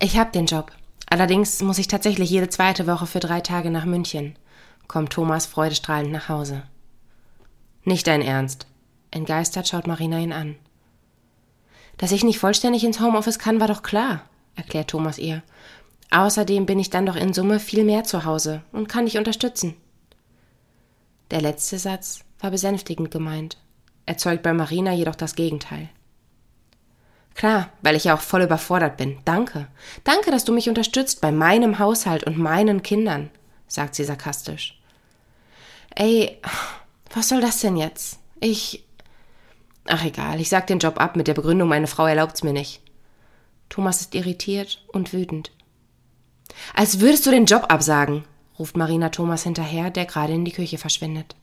Ich hab den Job. Allerdings muss ich tatsächlich jede zweite Woche für drei Tage nach München, kommt Thomas freudestrahlend nach Hause. Nicht dein Ernst. Entgeistert schaut Marina ihn an. Dass ich nicht vollständig ins Homeoffice kann, war doch klar, erklärt Thomas ihr. Außerdem bin ich dann doch in Summe viel mehr zu Hause und kann dich unterstützen. Der letzte Satz war besänftigend gemeint, erzeugt bei Marina jedoch das Gegenteil. Klar, weil ich ja auch voll überfordert bin. Danke. Danke, dass du mich unterstützt bei meinem Haushalt und meinen Kindern, sagt sie sarkastisch. Ey, was soll das denn jetzt? Ich. Ach egal, ich sag den Job ab mit der Begründung, meine Frau erlaubt's mir nicht. Thomas ist irritiert und wütend. Als würdest du den Job absagen, ruft Marina Thomas hinterher, der gerade in die Küche verschwindet.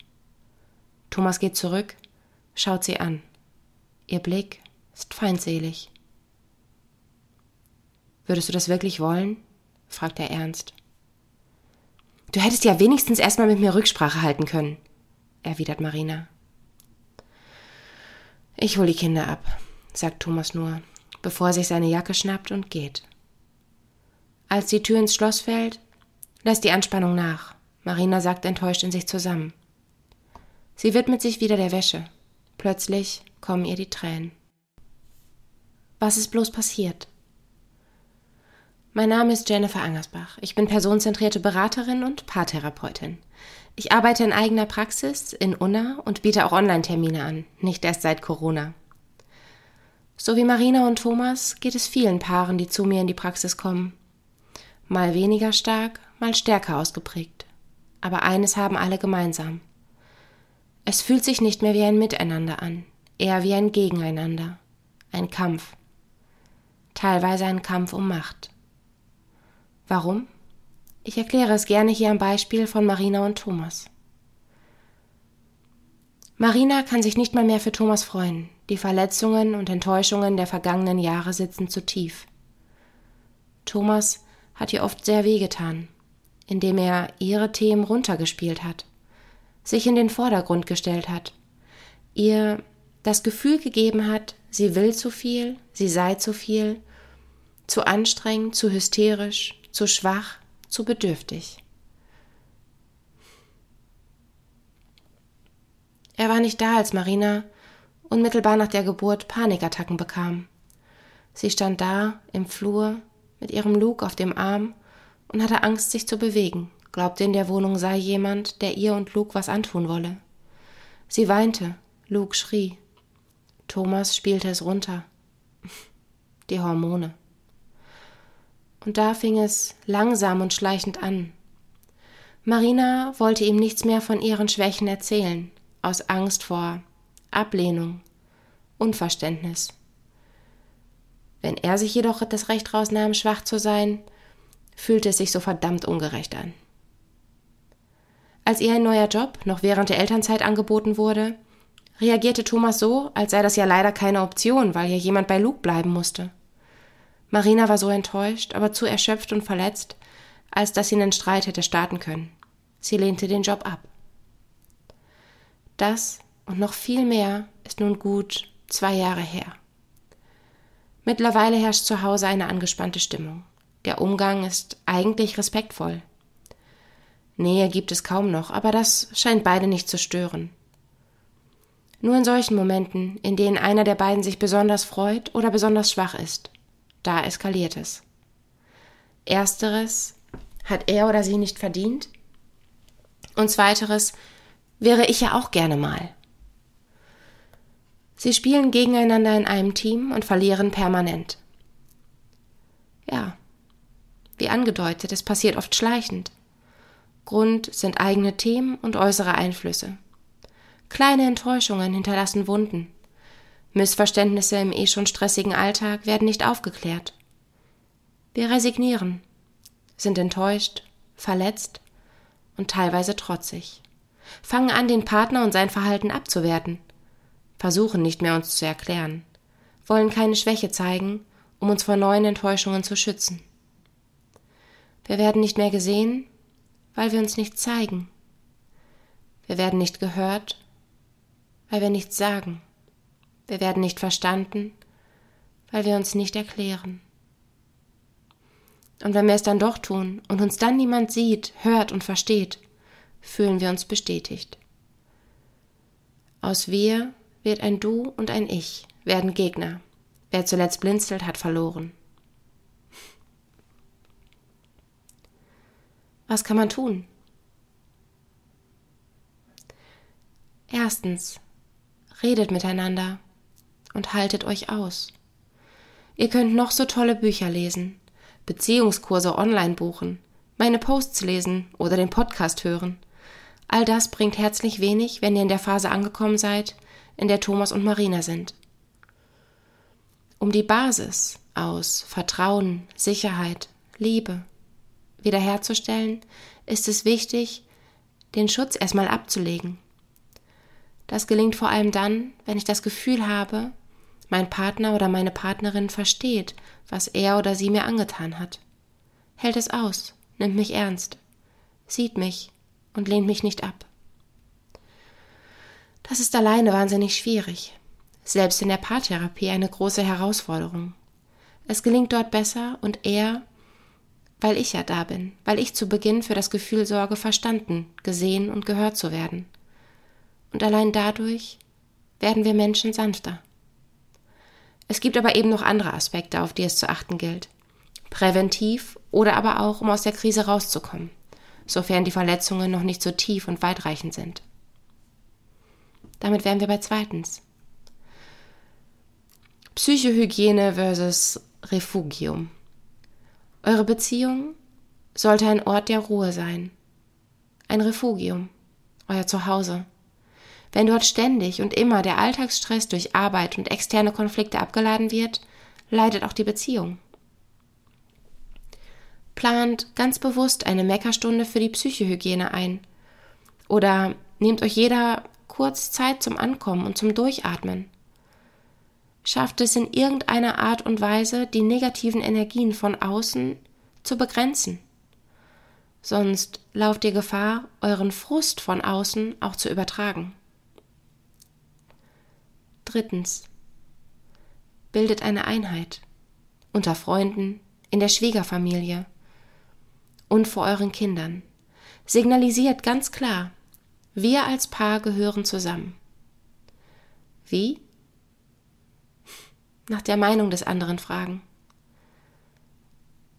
Thomas geht zurück, schaut sie an. Ihr Blick ist feindselig. Würdest du das wirklich wollen? fragt er ernst. Du hättest ja wenigstens erstmal mit mir Rücksprache halten können, erwidert Marina. Ich hol die Kinder ab, sagt Thomas nur, bevor er sich seine Jacke schnappt und geht. Als die Tür ins Schloss fällt, lässt die Anspannung nach. Marina sagt enttäuscht in sich zusammen. Sie widmet sich wieder der Wäsche. Plötzlich kommen ihr die Tränen. Was ist bloß passiert? Mein Name ist Jennifer Angersbach. Ich bin personenzentrierte Beraterin und Paartherapeutin. Ich arbeite in eigener Praxis in Unna und biete auch Online-Termine an, nicht erst seit Corona. So wie Marina und Thomas geht es vielen Paaren, die zu mir in die Praxis kommen. Mal weniger stark, mal stärker ausgeprägt. Aber eines haben alle gemeinsam. Es fühlt sich nicht mehr wie ein Miteinander an, eher wie ein Gegeneinander, ein Kampf teilweise ein Kampf um Macht. Warum? Ich erkläre es gerne hier am Beispiel von Marina und Thomas. Marina kann sich nicht mal mehr für Thomas freuen. Die Verletzungen und Enttäuschungen der vergangenen Jahre sitzen zu tief. Thomas hat ihr oft sehr wehgetan, indem er ihre Themen runtergespielt hat, sich in den Vordergrund gestellt hat, ihr das Gefühl gegeben hat, sie will zu viel, sie sei zu viel zu anstrengend, zu hysterisch, zu schwach, zu bedürftig. Er war nicht da, als Marina unmittelbar nach der Geburt Panikattacken bekam. Sie stand da im Flur mit ihrem Luke auf dem Arm und hatte Angst, sich zu bewegen, glaubte in der Wohnung sei jemand, der ihr und Luke was antun wolle. Sie weinte, Luke schrie. Thomas spielte es runter. Die Hormone. Und da fing es langsam und schleichend an. Marina wollte ihm nichts mehr von ihren Schwächen erzählen, aus Angst vor Ablehnung, Unverständnis. Wenn er sich jedoch das Recht rausnahm, schwach zu sein, fühlte es sich so verdammt ungerecht an. Als ihr ein neuer Job noch während der Elternzeit angeboten wurde, reagierte Thomas so, als sei das ja leider keine Option, weil ja jemand bei Luke bleiben musste. Marina war so enttäuscht, aber zu erschöpft und verletzt, als dass sie einen Streit hätte starten können. Sie lehnte den Job ab. Das und noch viel mehr ist nun gut zwei Jahre her. Mittlerweile herrscht zu Hause eine angespannte Stimmung. Der Umgang ist eigentlich respektvoll. Nähe gibt es kaum noch, aber das scheint beide nicht zu stören. Nur in solchen Momenten, in denen einer der beiden sich besonders freut oder besonders schwach ist, da eskaliert es. Ersteres hat er oder sie nicht verdient. Und zweiteres wäre ich ja auch gerne mal. Sie spielen gegeneinander in einem Team und verlieren permanent. Ja, wie angedeutet, es passiert oft schleichend. Grund sind eigene Themen und äußere Einflüsse. Kleine Enttäuschungen hinterlassen Wunden. Missverständnisse im eh schon stressigen Alltag werden nicht aufgeklärt. Wir resignieren, sind enttäuscht, verletzt und teilweise trotzig, fangen an, den Partner und sein Verhalten abzuwerten, versuchen nicht mehr uns zu erklären, wollen keine Schwäche zeigen, um uns vor neuen Enttäuschungen zu schützen. Wir werden nicht mehr gesehen, weil wir uns nicht zeigen. Wir werden nicht gehört, weil wir nichts sagen. Wir werden nicht verstanden, weil wir uns nicht erklären. Und wenn wir es dann doch tun und uns dann niemand sieht, hört und versteht, fühlen wir uns bestätigt. Aus wir wird ein Du und ein Ich, werden Gegner. Wer zuletzt blinzelt, hat verloren. Was kann man tun? Erstens, redet miteinander und haltet euch aus. Ihr könnt noch so tolle Bücher lesen, Beziehungskurse online buchen, meine Posts lesen oder den Podcast hören. All das bringt herzlich wenig, wenn ihr in der Phase angekommen seid, in der Thomas und Marina sind. Um die Basis aus Vertrauen, Sicherheit, Liebe wiederherzustellen, ist es wichtig, den Schutz erstmal abzulegen. Das gelingt vor allem dann, wenn ich das Gefühl habe, mein Partner oder meine Partnerin versteht, was er oder sie mir angetan hat, hält es aus, nimmt mich ernst, sieht mich und lehnt mich nicht ab. Das ist alleine wahnsinnig schwierig, selbst in der Paartherapie eine große Herausforderung. Es gelingt dort besser und eher, weil ich ja da bin, weil ich zu Beginn für das Gefühl sorge, verstanden, gesehen und gehört zu werden. Und allein dadurch werden wir Menschen sanfter. Es gibt aber eben noch andere Aspekte, auf die es zu achten gilt. Präventiv oder aber auch, um aus der Krise rauszukommen, sofern die Verletzungen noch nicht so tief und weitreichend sind. Damit wären wir bei zweitens. Psychohygiene versus Refugium. Eure Beziehung sollte ein Ort der Ruhe sein. Ein Refugium. Euer Zuhause. Wenn dort ständig und immer der Alltagsstress durch Arbeit und externe Konflikte abgeladen wird, leidet auch die Beziehung. Plant ganz bewusst eine Meckerstunde für die Psychohygiene ein. Oder nehmt euch jeder kurz Zeit zum Ankommen und zum Durchatmen. Schafft es in irgendeiner Art und Weise, die negativen Energien von außen zu begrenzen. Sonst lauft ihr Gefahr, euren Frust von außen auch zu übertragen. Drittens. Bildet eine Einheit. Unter Freunden, in der Schwiegerfamilie und vor euren Kindern. Signalisiert ganz klar, wir als Paar gehören zusammen. Wie? Nach der Meinung des anderen fragen.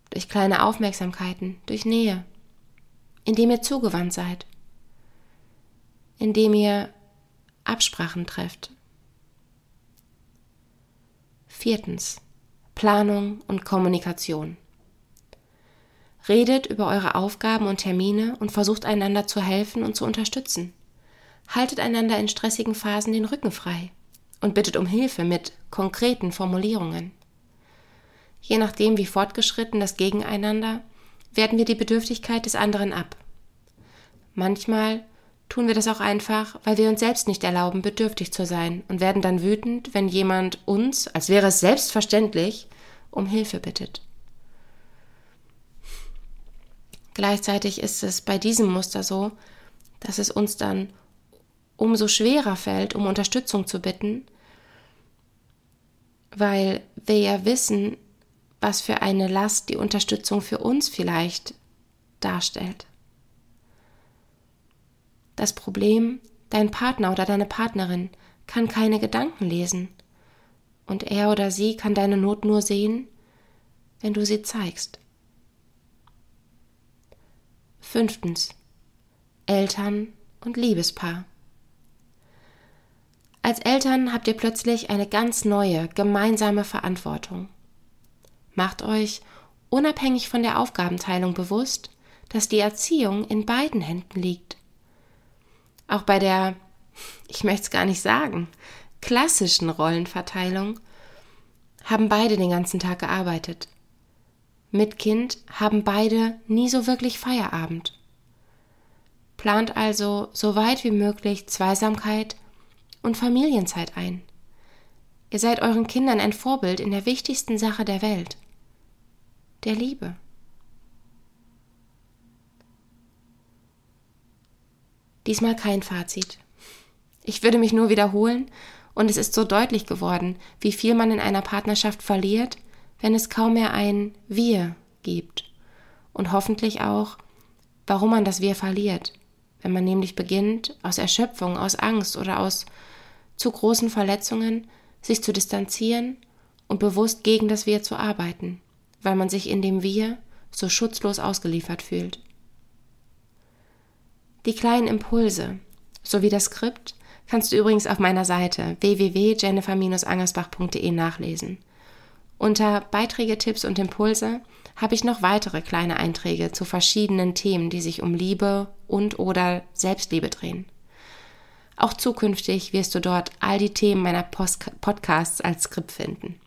Durch kleine Aufmerksamkeiten, durch Nähe, indem ihr zugewandt seid, indem ihr Absprachen trefft, Viertens. Planung und Kommunikation. Redet über eure Aufgaben und Termine und versucht einander zu helfen und zu unterstützen. Haltet einander in stressigen Phasen den Rücken frei und bittet um Hilfe mit konkreten Formulierungen. Je nachdem, wie fortgeschritten das Gegeneinander, werten wir die Bedürftigkeit des anderen ab. Manchmal tun wir das auch einfach, weil wir uns selbst nicht erlauben, bedürftig zu sein und werden dann wütend, wenn jemand uns, als wäre es selbstverständlich, um Hilfe bittet. Gleichzeitig ist es bei diesem Muster so, dass es uns dann umso schwerer fällt, um Unterstützung zu bitten, weil wir ja wissen, was für eine Last die Unterstützung für uns vielleicht darstellt. Das Problem, dein Partner oder deine Partnerin kann keine Gedanken lesen. Und er oder sie kann deine Not nur sehen, wenn du sie zeigst. Fünftens. Eltern und Liebespaar. Als Eltern habt ihr plötzlich eine ganz neue, gemeinsame Verantwortung. Macht euch, unabhängig von der Aufgabenteilung, bewusst, dass die Erziehung in beiden Händen liegt. Auch bei der, ich möchte es gar nicht sagen, klassischen Rollenverteilung haben beide den ganzen Tag gearbeitet. Mit Kind haben beide nie so wirklich Feierabend. Plant also so weit wie möglich Zweisamkeit und Familienzeit ein. Ihr seid euren Kindern ein Vorbild in der wichtigsten Sache der Welt, der Liebe. Diesmal kein Fazit. Ich würde mich nur wiederholen, und es ist so deutlich geworden, wie viel man in einer Partnerschaft verliert, wenn es kaum mehr ein Wir gibt. und hoffentlich auch, warum man das Wir verliert, wenn man nämlich beginnt, aus Erschöpfung, aus Angst oder aus zu großen Verletzungen sich zu distanzieren und bewusst gegen das Wir zu arbeiten, weil man sich in dem Wir so schutzlos ausgeliefert fühlt. Die kleinen Impulse sowie das Skript kannst du übrigens auf meiner Seite www.jennifer-angersbach.de nachlesen. Unter Beiträge, Tipps und Impulse habe ich noch weitere kleine Einträge zu verschiedenen Themen, die sich um Liebe und oder Selbstliebe drehen. Auch zukünftig wirst du dort all die Themen meiner Post Podcasts als Skript finden.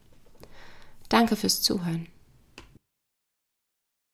Danke fürs Zuhören.